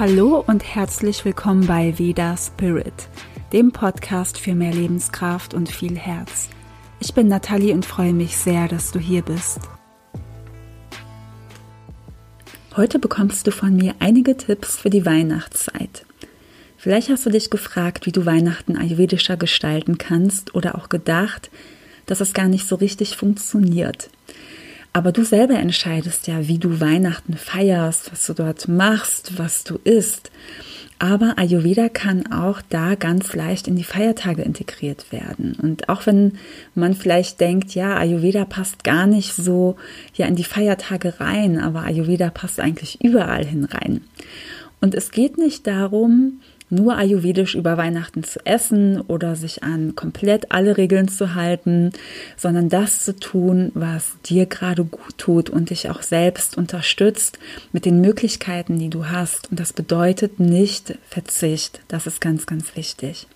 Hallo und herzlich willkommen bei Veda Spirit, dem Podcast für mehr Lebenskraft und viel Herz. Ich bin Nathalie und freue mich sehr, dass du hier bist. Heute bekommst du von mir einige Tipps für die Weihnachtszeit. Vielleicht hast du dich gefragt, wie du Weihnachten ayurvedischer gestalten kannst oder auch gedacht, dass es gar nicht so richtig funktioniert. Aber du selber entscheidest ja, wie du Weihnachten feierst, was du dort machst, was du isst. Aber Ayurveda kann auch da ganz leicht in die Feiertage integriert werden. Und auch wenn man vielleicht denkt, ja, Ayurveda passt gar nicht so ja in die Feiertage rein, aber Ayurveda passt eigentlich überall hin rein. Und es geht nicht darum, nur ayurvedisch über Weihnachten zu essen oder sich an komplett alle Regeln zu halten, sondern das zu tun, was dir gerade gut tut und dich auch selbst unterstützt mit den Möglichkeiten, die du hast. Und das bedeutet nicht Verzicht. Das ist ganz, ganz wichtig.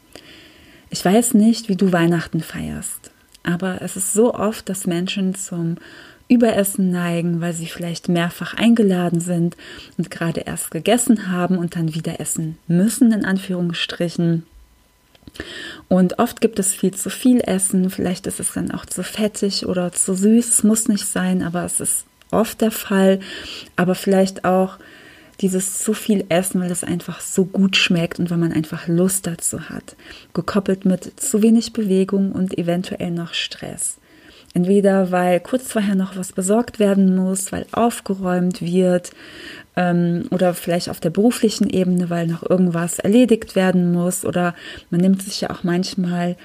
Ich weiß nicht, wie du Weihnachten feierst, aber es ist so oft, dass Menschen zum Überessen neigen, weil sie vielleicht mehrfach eingeladen sind und gerade erst gegessen haben und dann wieder essen müssen, in Anführungsstrichen. Und oft gibt es viel zu viel Essen, vielleicht ist es dann auch zu fettig oder zu süß, es muss nicht sein, aber es ist oft der Fall. Aber vielleicht auch dieses zu viel Essen, weil es einfach so gut schmeckt und weil man einfach Lust dazu hat, gekoppelt mit zu wenig Bewegung und eventuell noch Stress. Entweder weil kurz vorher noch was besorgt werden muss, weil aufgeräumt wird ähm, oder vielleicht auf der beruflichen Ebene, weil noch irgendwas erledigt werden muss oder man nimmt sich ja auch manchmal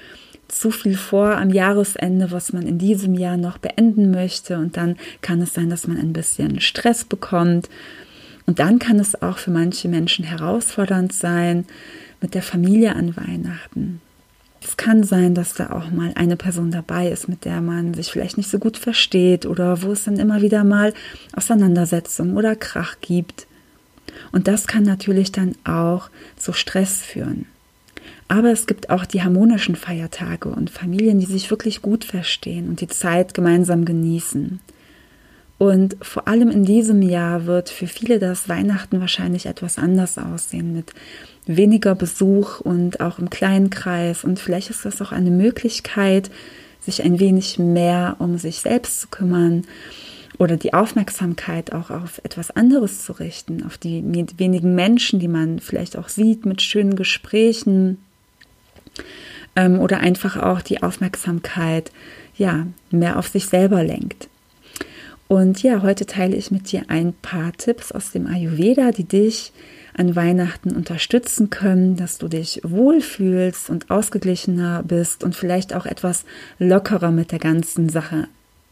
zu viel vor am Jahresende, was man in diesem Jahr noch beenden möchte und dann kann es sein, dass man ein bisschen Stress bekommt und dann kann es auch für manche Menschen herausfordernd sein mit der Familie an Weihnachten. Es kann sein, dass da auch mal eine Person dabei ist, mit der man sich vielleicht nicht so gut versteht oder wo es dann immer wieder mal Auseinandersetzungen oder Krach gibt. Und das kann natürlich dann auch zu Stress führen. Aber es gibt auch die harmonischen Feiertage und Familien, die sich wirklich gut verstehen und die Zeit gemeinsam genießen. Und vor allem in diesem Jahr wird für viele das Weihnachten wahrscheinlich etwas anders aussehen mit weniger Besuch und auch im kleinen Kreis. Und vielleicht ist das auch eine Möglichkeit, sich ein wenig mehr um sich selbst zu kümmern oder die Aufmerksamkeit auch auf etwas anderes zu richten, auf die wenigen Menschen, die man vielleicht auch sieht mit schönen Gesprächen ähm, oder einfach auch die Aufmerksamkeit ja mehr auf sich selber lenkt. Und ja, heute teile ich mit dir ein paar Tipps aus dem Ayurveda, die dich an Weihnachten unterstützen können, dass du dich wohlfühlst und ausgeglichener bist und vielleicht auch etwas lockerer mit der ganzen Sache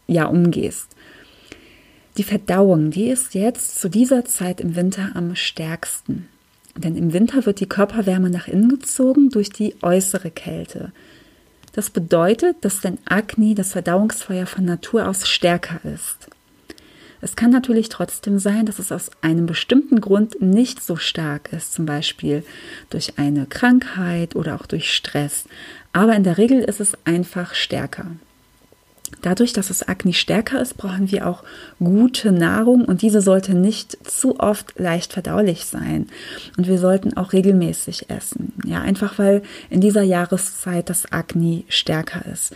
ja umgehst. Die Verdauung, die ist jetzt zu dieser Zeit im Winter am stärksten. Denn im Winter wird die Körperwärme nach innen gezogen durch die äußere Kälte. Das bedeutet, dass dein Agni, das Verdauungsfeuer von Natur aus stärker ist. Es kann natürlich trotzdem sein, dass es aus einem bestimmten Grund nicht so stark ist, zum Beispiel durch eine Krankheit oder auch durch Stress. Aber in der Regel ist es einfach stärker. Dadurch, dass das Agni stärker ist, brauchen wir auch gute Nahrung und diese sollte nicht zu oft leicht verdaulich sein. Und wir sollten auch regelmäßig essen. Ja, einfach weil in dieser Jahreszeit das Agni stärker ist.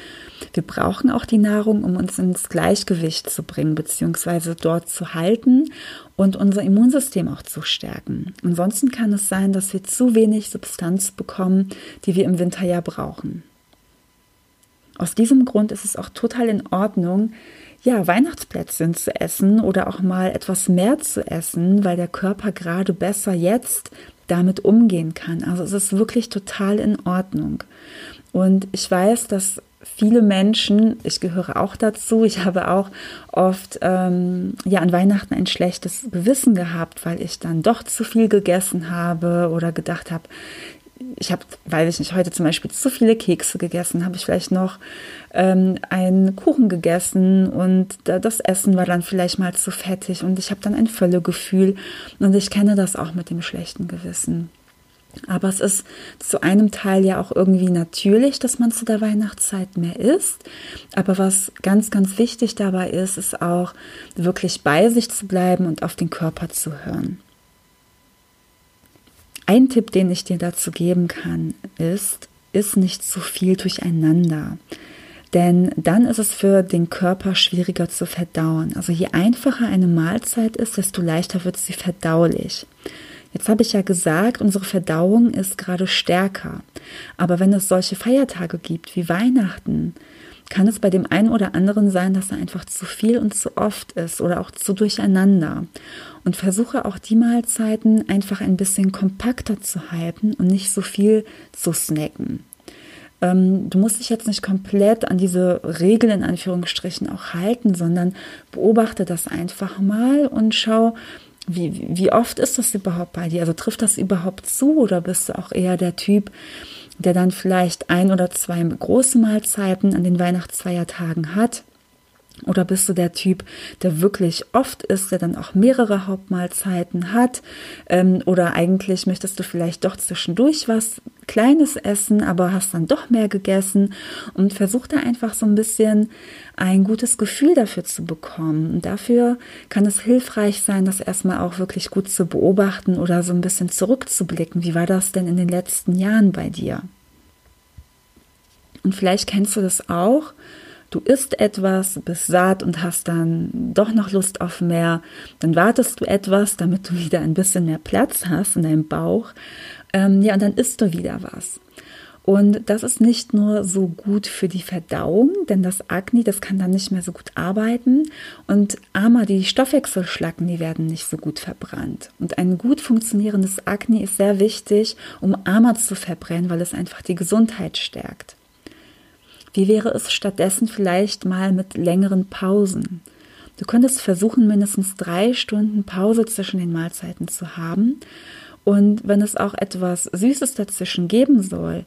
Wir brauchen auch die Nahrung, um uns ins Gleichgewicht zu bringen, beziehungsweise dort zu halten und unser Immunsystem auch zu stärken. Ansonsten kann es sein, dass wir zu wenig Substanz bekommen, die wir im Winter ja brauchen. Aus diesem Grund ist es auch total in Ordnung, ja, Weihnachtsplätzchen zu essen oder auch mal etwas mehr zu essen, weil der Körper gerade besser jetzt damit umgehen kann. Also es ist wirklich total in Ordnung. Und ich weiß, dass viele Menschen, ich gehöre auch dazu, ich habe auch oft ähm, ja an Weihnachten ein schlechtes Gewissen gehabt, weil ich dann doch zu viel gegessen habe oder gedacht habe, ich habe, weiß ich nicht, heute zum Beispiel zu viele Kekse gegessen, habe ich vielleicht noch ähm, einen Kuchen gegessen und das Essen war dann vielleicht mal zu fettig und ich habe dann ein Völlegefühl und ich kenne das auch mit dem schlechten Gewissen. Aber es ist zu einem Teil ja auch irgendwie natürlich, dass man zu der Weihnachtszeit mehr isst. Aber was ganz, ganz wichtig dabei ist, ist auch wirklich bei sich zu bleiben und auf den Körper zu hören. Ein Tipp, den ich dir dazu geben kann, ist, ist nicht zu viel durcheinander. Denn dann ist es für den Körper schwieriger zu verdauen. Also je einfacher eine Mahlzeit ist, desto leichter wird sie verdaulich. Jetzt habe ich ja gesagt, unsere Verdauung ist gerade stärker. Aber wenn es solche Feiertage gibt wie Weihnachten, kann es bei dem einen oder anderen sein, dass er einfach zu viel und zu oft ist oder auch zu durcheinander. Und versuche auch die Mahlzeiten einfach ein bisschen kompakter zu halten und nicht so viel zu snacken. Ähm, du musst dich jetzt nicht komplett an diese Regeln in Anführungsstrichen auch halten, sondern beobachte das einfach mal und schau, wie, wie oft ist das überhaupt bei dir? Also trifft das überhaupt zu oder bist du auch eher der Typ, der dann vielleicht ein oder zwei große Mahlzeiten an den Weihnachtsfeiertagen hat? Oder bist du der Typ, der wirklich oft isst, der dann auch mehrere Hauptmahlzeiten hat? Ähm, oder eigentlich möchtest du vielleicht doch zwischendurch was Kleines essen, aber hast dann doch mehr gegessen und versuch da einfach so ein bisschen ein gutes Gefühl dafür zu bekommen. Und dafür kann es hilfreich sein, das erstmal auch wirklich gut zu beobachten oder so ein bisschen zurückzublicken. Wie war das denn in den letzten Jahren bei dir? Und vielleicht kennst du das auch du isst etwas, bist satt und hast dann doch noch Lust auf mehr, dann wartest du etwas, damit du wieder ein bisschen mehr Platz hast in deinem Bauch. Ähm, ja, und dann isst du wieder was. Und das ist nicht nur so gut für die Verdauung, denn das Agni, das kann dann nicht mehr so gut arbeiten. Und Ama, die Stoffwechselschlacken, die werden nicht so gut verbrannt. Und ein gut funktionierendes Agni ist sehr wichtig, um Ama zu verbrennen, weil es einfach die Gesundheit stärkt. Wie wäre es stattdessen vielleicht mal mit längeren Pausen? Du könntest versuchen, mindestens drei Stunden Pause zwischen den Mahlzeiten zu haben. Und wenn es auch etwas Süßes dazwischen geben soll,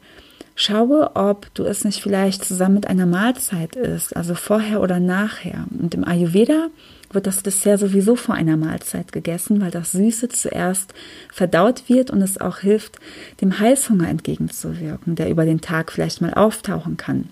schaue, ob du es nicht vielleicht zusammen mit einer Mahlzeit isst, also vorher oder nachher. Und im Ayurveda wird das Dessert sowieso vor einer Mahlzeit gegessen, weil das Süße zuerst verdaut wird und es auch hilft, dem Heißhunger entgegenzuwirken, der über den Tag vielleicht mal auftauchen kann.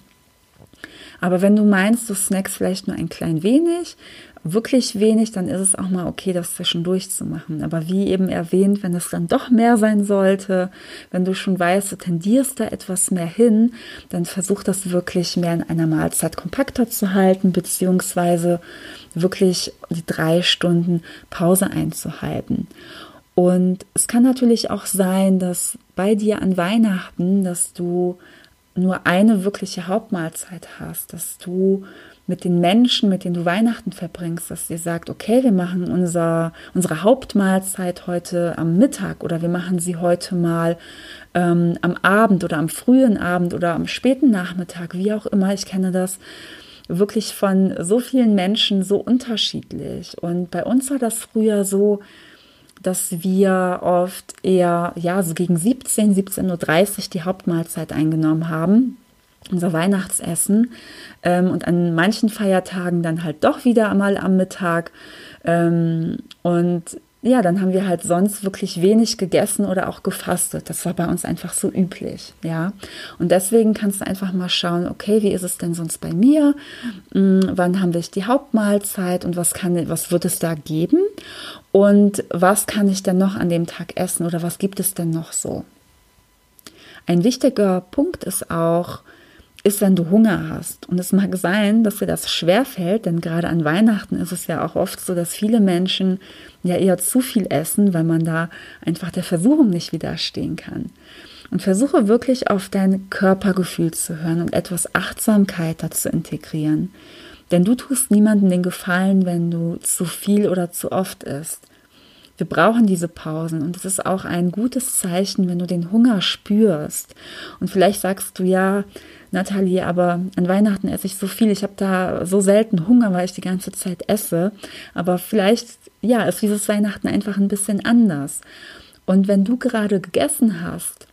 Aber wenn du meinst, du snackst vielleicht nur ein klein wenig, wirklich wenig, dann ist es auch mal okay, das zwischendurch zu machen. Aber wie eben erwähnt, wenn es dann doch mehr sein sollte, wenn du schon weißt, du tendierst da etwas mehr hin, dann versuch das wirklich mehr in einer Mahlzeit kompakter zu halten, beziehungsweise wirklich die drei Stunden Pause einzuhalten. Und es kann natürlich auch sein, dass bei dir an Weihnachten, dass du nur eine wirkliche Hauptmahlzeit hast, dass du mit den Menschen, mit denen du Weihnachten verbringst, dass ihr sagt, okay, wir machen unser, unsere Hauptmahlzeit heute am Mittag oder wir machen sie heute mal ähm, am Abend oder am frühen Abend oder am späten Nachmittag, wie auch immer. Ich kenne das wirklich von so vielen Menschen so unterschiedlich. Und bei uns war das früher so, dass wir oft eher, ja, so gegen 17, 17.30 Uhr die Hauptmahlzeit eingenommen haben, unser Weihnachtsessen. Ähm, und an manchen Feiertagen dann halt doch wieder einmal am Mittag. Ähm, und ja, dann haben wir halt sonst wirklich wenig gegessen oder auch gefastet. Das war bei uns einfach so üblich, ja. Und deswegen kannst du einfach mal schauen, okay, wie ist es denn sonst bei mir? Hm, wann haben wir die Hauptmahlzeit und was kann, was wird es da geben? Und was kann ich denn noch an dem Tag essen oder was gibt es denn noch so? Ein wichtiger Punkt ist auch, ist, wenn du Hunger hast. Und es mag sein, dass dir das schwerfällt, denn gerade an Weihnachten ist es ja auch oft so, dass viele Menschen ja eher zu viel essen, weil man da einfach der Versuchung nicht widerstehen kann. Und versuche wirklich auf dein Körpergefühl zu hören und etwas Achtsamkeit dazu integrieren. Denn du tust niemandem den Gefallen, wenn du zu viel oder zu oft isst. Wir brauchen diese Pausen und es ist auch ein gutes Zeichen, wenn du den Hunger spürst. Und vielleicht sagst du ja, Nathalie, aber an Weihnachten esse ich so viel, ich habe da so selten Hunger, weil ich die ganze Zeit esse. Aber vielleicht, ja, ist dieses Weihnachten einfach ein bisschen anders. Und wenn du gerade gegessen hast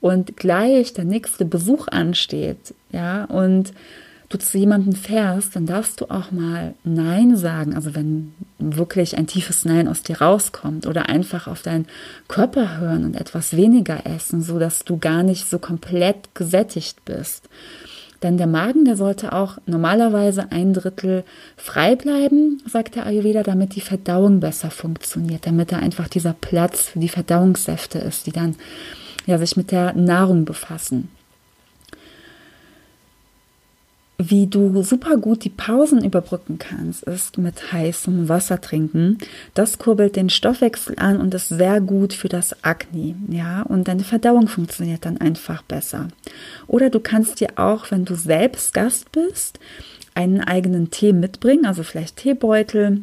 und gleich der nächste Besuch ansteht, ja, und du zu jemandem fährst, dann darfst du auch mal Nein sagen. Also wenn wirklich ein tiefes Nein aus dir rauskommt oder einfach auf deinen Körper hören und etwas weniger essen, so dass du gar nicht so komplett gesättigt bist. Denn der Magen, der sollte auch normalerweise ein Drittel frei bleiben, sagt der Ayurveda, damit die Verdauung besser funktioniert, damit da einfach dieser Platz für die Verdauungssäfte ist, die dann ja, sich mit der Nahrung befassen wie du super gut die Pausen überbrücken kannst, ist mit heißem Wasser trinken. Das kurbelt den Stoffwechsel an und ist sehr gut für das Akne, ja, und deine Verdauung funktioniert dann einfach besser. Oder du kannst dir auch, wenn du selbst Gast bist, einen eigenen Tee mitbringen, also vielleicht Teebeutel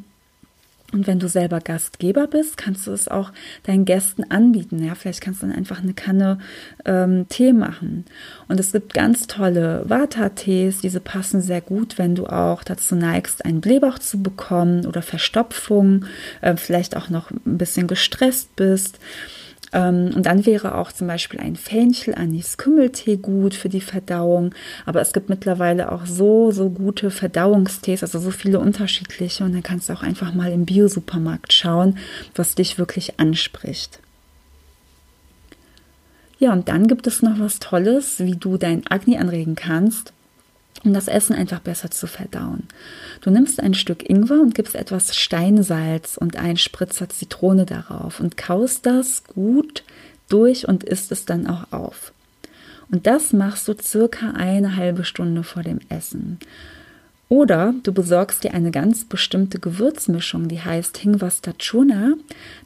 und wenn du selber Gastgeber bist, kannst du es auch deinen Gästen anbieten. Ja, vielleicht kannst du dann einfach eine Kanne ähm, Tee machen. Und es gibt ganz tolle Vata-Tees, diese passen sehr gut, wenn du auch dazu neigst, einen Blähbauch zu bekommen oder Verstopfung, äh, vielleicht auch noch ein bisschen gestresst bist. Ähm, und dann wäre auch zum Beispiel ein Fenchel, Anis Kümmeltee gut für die Verdauung. Aber es gibt mittlerweile auch so, so gute Verdauungstees, also so viele unterschiedliche. Und dann kannst du auch einfach mal im Biosupermarkt schauen, was dich wirklich anspricht. Ja, und dann gibt es noch was Tolles, wie du dein Agni anregen kannst um das Essen einfach besser zu verdauen. Du nimmst ein Stück Ingwer und gibst etwas Steinsalz und einen Spritzer Zitrone darauf und kaust das gut durch und isst es dann auch auf. Und das machst du circa eine halbe Stunde vor dem Essen. Oder du besorgst dir eine ganz bestimmte Gewürzmischung, die heißt Hingvastachuna.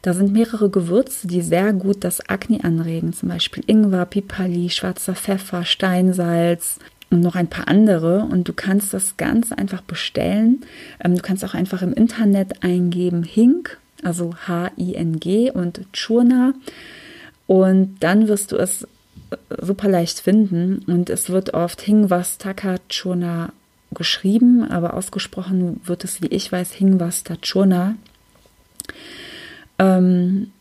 Da sind mehrere Gewürze, die sehr gut das Akne anregen, zum Beispiel Ingwer, Pipali, schwarzer Pfeffer, Steinsalz, und noch ein paar andere. Und du kannst das ganz einfach bestellen. Ähm, du kannst auch einfach im Internet eingeben Hink, also H-I-N-G und Churna. Und dann wirst du es äh, super leicht finden. Und es wird oft Hingvastaka Churna geschrieben, aber ausgesprochen wird es, wie ich weiß, Hingvastachurna. Ähm,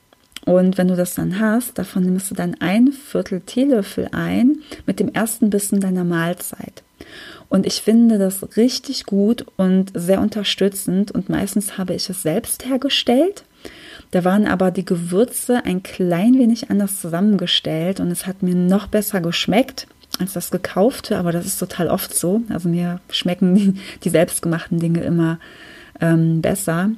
und wenn du das dann hast, davon nimmst du dann ein Viertel Teelöffel ein mit dem ersten Bissen deiner Mahlzeit. Und ich finde das richtig gut und sehr unterstützend und meistens habe ich es selbst hergestellt. Da waren aber die Gewürze ein klein wenig anders zusammengestellt und es hat mir noch besser geschmeckt als das gekaufte, aber das ist total oft so. Also mir schmecken die, selbstgemachten Dinge immer ähm, besser.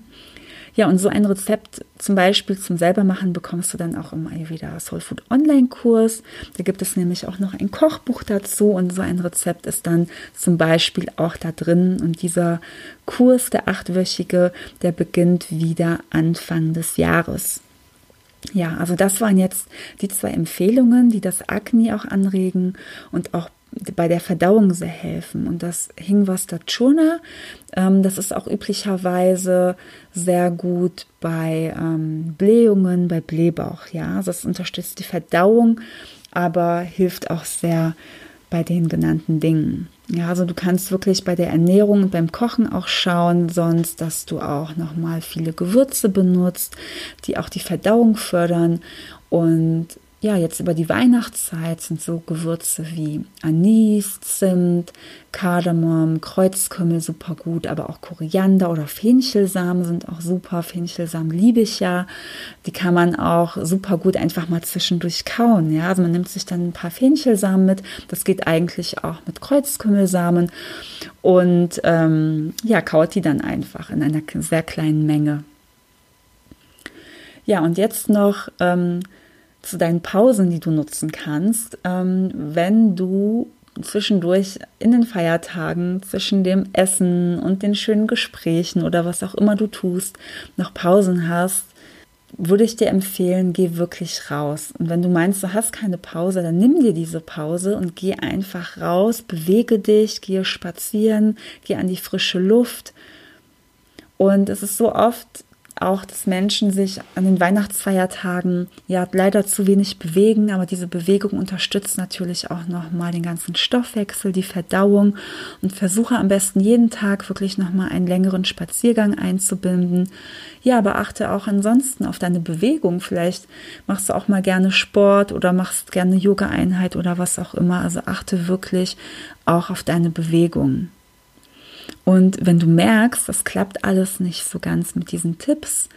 Ja, und so ein Rezept zum Beispiel zum Selbermachen bekommst du dann auch im Ayurveda Soul Food Online Kurs. Da gibt es nämlich auch noch ein Kochbuch dazu und so ein Rezept ist dann zum Beispiel auch da drin. Und dieser Kurs, der achtwöchige, der beginnt wieder Anfang des Jahres. Ja, also das waren jetzt die zwei Empfehlungen, die das Akne auch anregen und auch bei der Verdauung sehr helfen. Und das Hingvasta Churna, ähm, das ist auch üblicherweise sehr gut bei ähm, Blähungen, bei Blähbauch. Ja, also das unterstützt die Verdauung, aber hilft auch sehr bei den genannten Dingen. Ja, also du kannst wirklich bei der Ernährung und beim Kochen auch schauen, sonst, dass du auch nochmal viele Gewürze benutzt, die auch die Verdauung fördern und ja, jetzt über die Weihnachtszeit sind so Gewürze wie Anis, Zimt, Kardamom, Kreuzkümmel super gut, aber auch Koriander oder Fenchelsamen sind auch super. Fenchelsamen liebe ich ja. Die kann man auch super gut einfach mal zwischendurch kauen. Ja, also man nimmt sich dann ein paar Fenchelsamen mit. Das geht eigentlich auch mit Kreuzkümmelsamen und ähm, ja, kaut die dann einfach in einer sehr kleinen Menge. Ja, und jetzt noch ähm, zu deinen Pausen, die du nutzen kannst, ähm, wenn du zwischendurch in den Feiertagen, zwischen dem Essen und den schönen Gesprächen oder was auch immer du tust, noch Pausen hast, würde ich dir empfehlen, geh wirklich raus. Und wenn du meinst, du hast keine Pause, dann nimm dir diese Pause und geh einfach raus, bewege dich, geh spazieren, geh an die frische Luft. Und es ist so oft auch, dass Menschen sich an den Weihnachtsfeiertagen ja leider zu wenig bewegen, aber diese Bewegung unterstützt natürlich auch nochmal den ganzen Stoffwechsel, die Verdauung und versuche am besten jeden Tag wirklich nochmal einen längeren Spaziergang einzubinden. Ja, aber achte auch ansonsten auf deine Bewegung. Vielleicht machst du auch mal gerne Sport oder machst gerne Yoga-Einheit oder was auch immer. Also achte wirklich auch auf deine Bewegung. Und wenn du merkst, das klappt alles nicht so ganz mit diesen Tipps,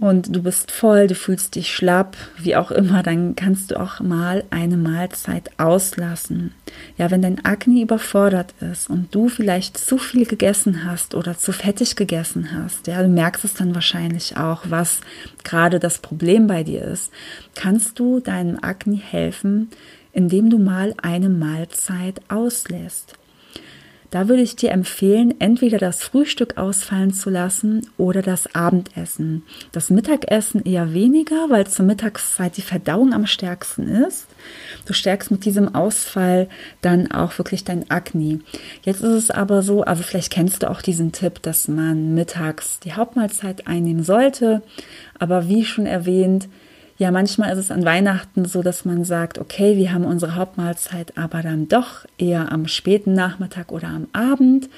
und du bist voll, du fühlst dich schlapp, wie auch immer, dann kannst du auch mal eine Mahlzeit auslassen. Ja, wenn dein Akne überfordert ist und du vielleicht zu viel gegessen hast oder zu fettig gegessen hast, ja, du merkst es dann wahrscheinlich auch, was gerade das Problem bei dir ist, kannst du deinem Akne helfen, indem du mal eine Mahlzeit auslässt. Da würde ich dir empfehlen, entweder das Frühstück ausfallen zu lassen oder das Abendessen. Das Mittagessen eher weniger, weil zur Mittagszeit die Verdauung am stärksten ist. Du stärkst mit diesem Ausfall dann auch wirklich dein Akne. Jetzt ist es aber so, also vielleicht kennst du auch diesen Tipp, dass man mittags die Hauptmahlzeit einnehmen sollte. Aber wie schon erwähnt, ja, manchmal ist es an Weihnachten so, dass man sagt, okay, wir haben unsere Hauptmahlzeit aber dann doch eher am späten Nachmittag oder am Abend.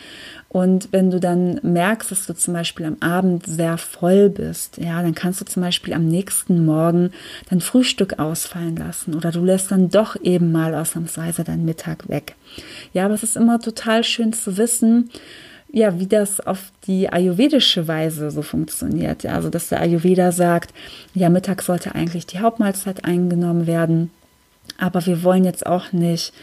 Und wenn du dann merkst, dass du zum Beispiel am Abend sehr voll bist, ja, dann kannst du zum Beispiel am nächsten Morgen dein Frühstück ausfallen lassen oder du lässt dann doch eben mal ausnahmsweise deinen Mittag weg. Ja, aber es ist immer total schön zu wissen, ja, wie das auf die ayurvedische Weise so funktioniert. Ja, also, dass der Ayurveda sagt, ja, Mittag sollte eigentlich die Hauptmahlzeit eingenommen werden, aber wir wollen jetzt auch nicht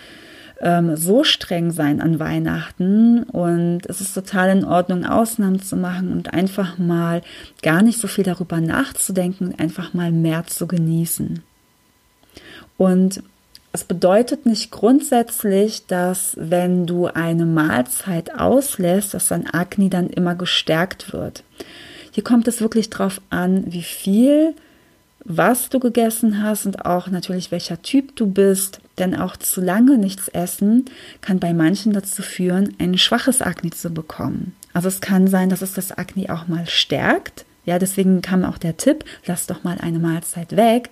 ähm, so streng sein an Weihnachten und es ist total in Ordnung, Ausnahmen zu machen und einfach mal gar nicht so viel darüber nachzudenken und einfach mal mehr zu genießen. Und es bedeutet nicht grundsätzlich, dass wenn du eine Mahlzeit auslässt, dass dein Akne dann immer gestärkt wird. Hier kommt es wirklich darauf an, wie viel, was du gegessen hast und auch natürlich welcher Typ du bist. Denn auch zu lange nichts essen kann bei manchen dazu führen, ein schwaches Akne zu bekommen. Also es kann sein, dass es das Akne auch mal stärkt, ja, deswegen kam auch der Tipp, lass doch mal eine Mahlzeit weg.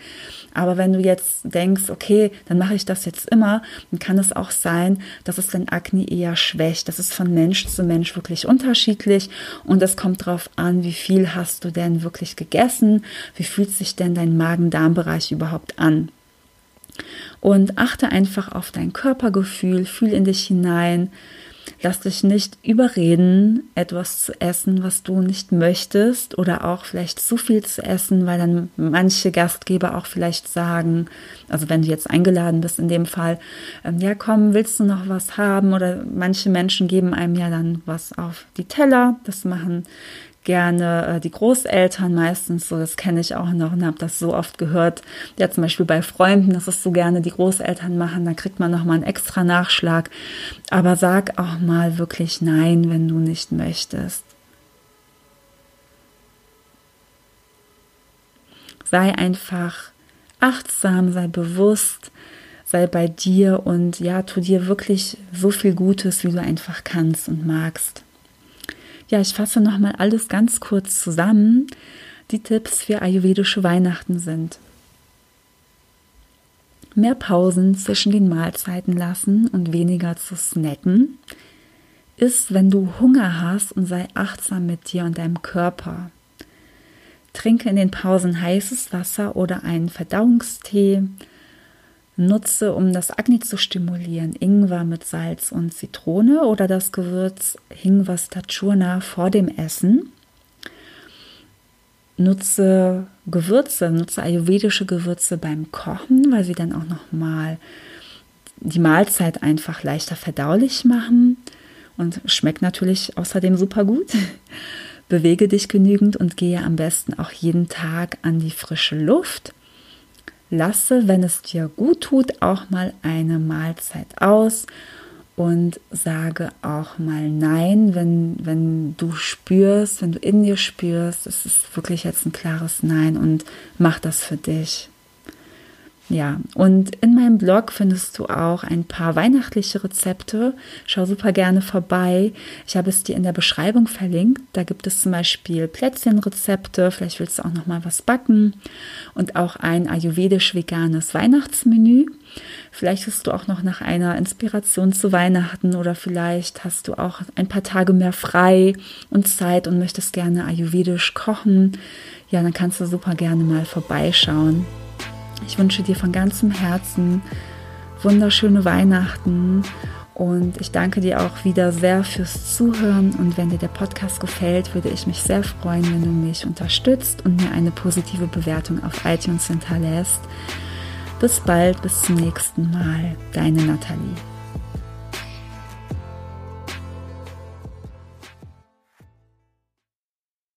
Aber wenn du jetzt denkst, okay, dann mache ich das jetzt immer, dann kann es auch sein, dass es dein Akne eher schwächt. Das ist von Mensch zu Mensch wirklich unterschiedlich und es kommt darauf an, wie viel hast du denn wirklich gegessen, wie fühlt sich denn dein Magen-Darm-Bereich überhaupt an. Und achte einfach auf dein Körpergefühl, fühl in dich hinein, Lass dich nicht überreden, etwas zu essen, was du nicht möchtest oder auch vielleicht zu viel zu essen, weil dann manche Gastgeber auch vielleicht sagen, also wenn du jetzt eingeladen bist in dem Fall, ähm, ja komm, willst du noch was haben? Oder manche Menschen geben einem ja dann was auf die Teller. Das machen gerne äh, die Großeltern meistens, so das kenne ich auch noch und habe das so oft gehört, ja zum Beispiel bei Freunden, dass es so gerne die Großeltern machen, da kriegt man nochmal einen extra Nachschlag. Aber sag auch mal wirklich Nein, wenn du nicht möchtest. Sei einfach achtsam, sei bewusst, sei bei dir und ja, tu dir wirklich so viel Gutes, wie du einfach kannst und magst. Ja, ich fasse nochmal alles ganz kurz zusammen. Die Tipps für ayurvedische Weihnachten sind mehr Pausen zwischen den Mahlzeiten lassen und weniger zu snacken. Ist, wenn du Hunger hast und sei achtsam mit dir und deinem Körper. Trinke in den Pausen heißes Wasser oder einen Verdauungstee nutze, um das Agni zu stimulieren, Ingwer mit Salz und Zitrone oder das Gewürz Hingwas Tachurna vor dem Essen. Nutze Gewürze, nutze ayurvedische Gewürze beim Kochen, weil sie dann auch nochmal die Mahlzeit einfach leichter verdaulich machen und schmeckt natürlich außerdem super gut. Bewege dich genügend und gehe am besten auch jeden Tag an die frische Luft lasse, wenn es dir gut tut, auch mal eine Mahlzeit aus und sage auch mal Nein, wenn, wenn du spürst, wenn du in dir spürst, es ist wirklich jetzt ein klares Nein und mach das für dich. Ja, und in meinem Blog findest du auch ein paar weihnachtliche Rezepte. Schau super gerne vorbei. Ich habe es dir in der Beschreibung verlinkt. Da gibt es zum Beispiel Plätzchenrezepte. Vielleicht willst du auch noch mal was backen und auch ein ayurvedisch-veganes Weihnachtsmenü. Vielleicht hast du auch noch nach einer Inspiration zu Weihnachten oder vielleicht hast du auch ein paar Tage mehr frei und Zeit und möchtest gerne ayurvedisch kochen. Ja, dann kannst du super gerne mal vorbeischauen. Ich wünsche dir von ganzem Herzen wunderschöne Weihnachten und ich danke dir auch wieder sehr fürs Zuhören. Und wenn dir der Podcast gefällt, würde ich mich sehr freuen, wenn du mich unterstützt und mir eine positive Bewertung auf iTunes hinterlässt. Bis bald, bis zum nächsten Mal. Deine Nathalie.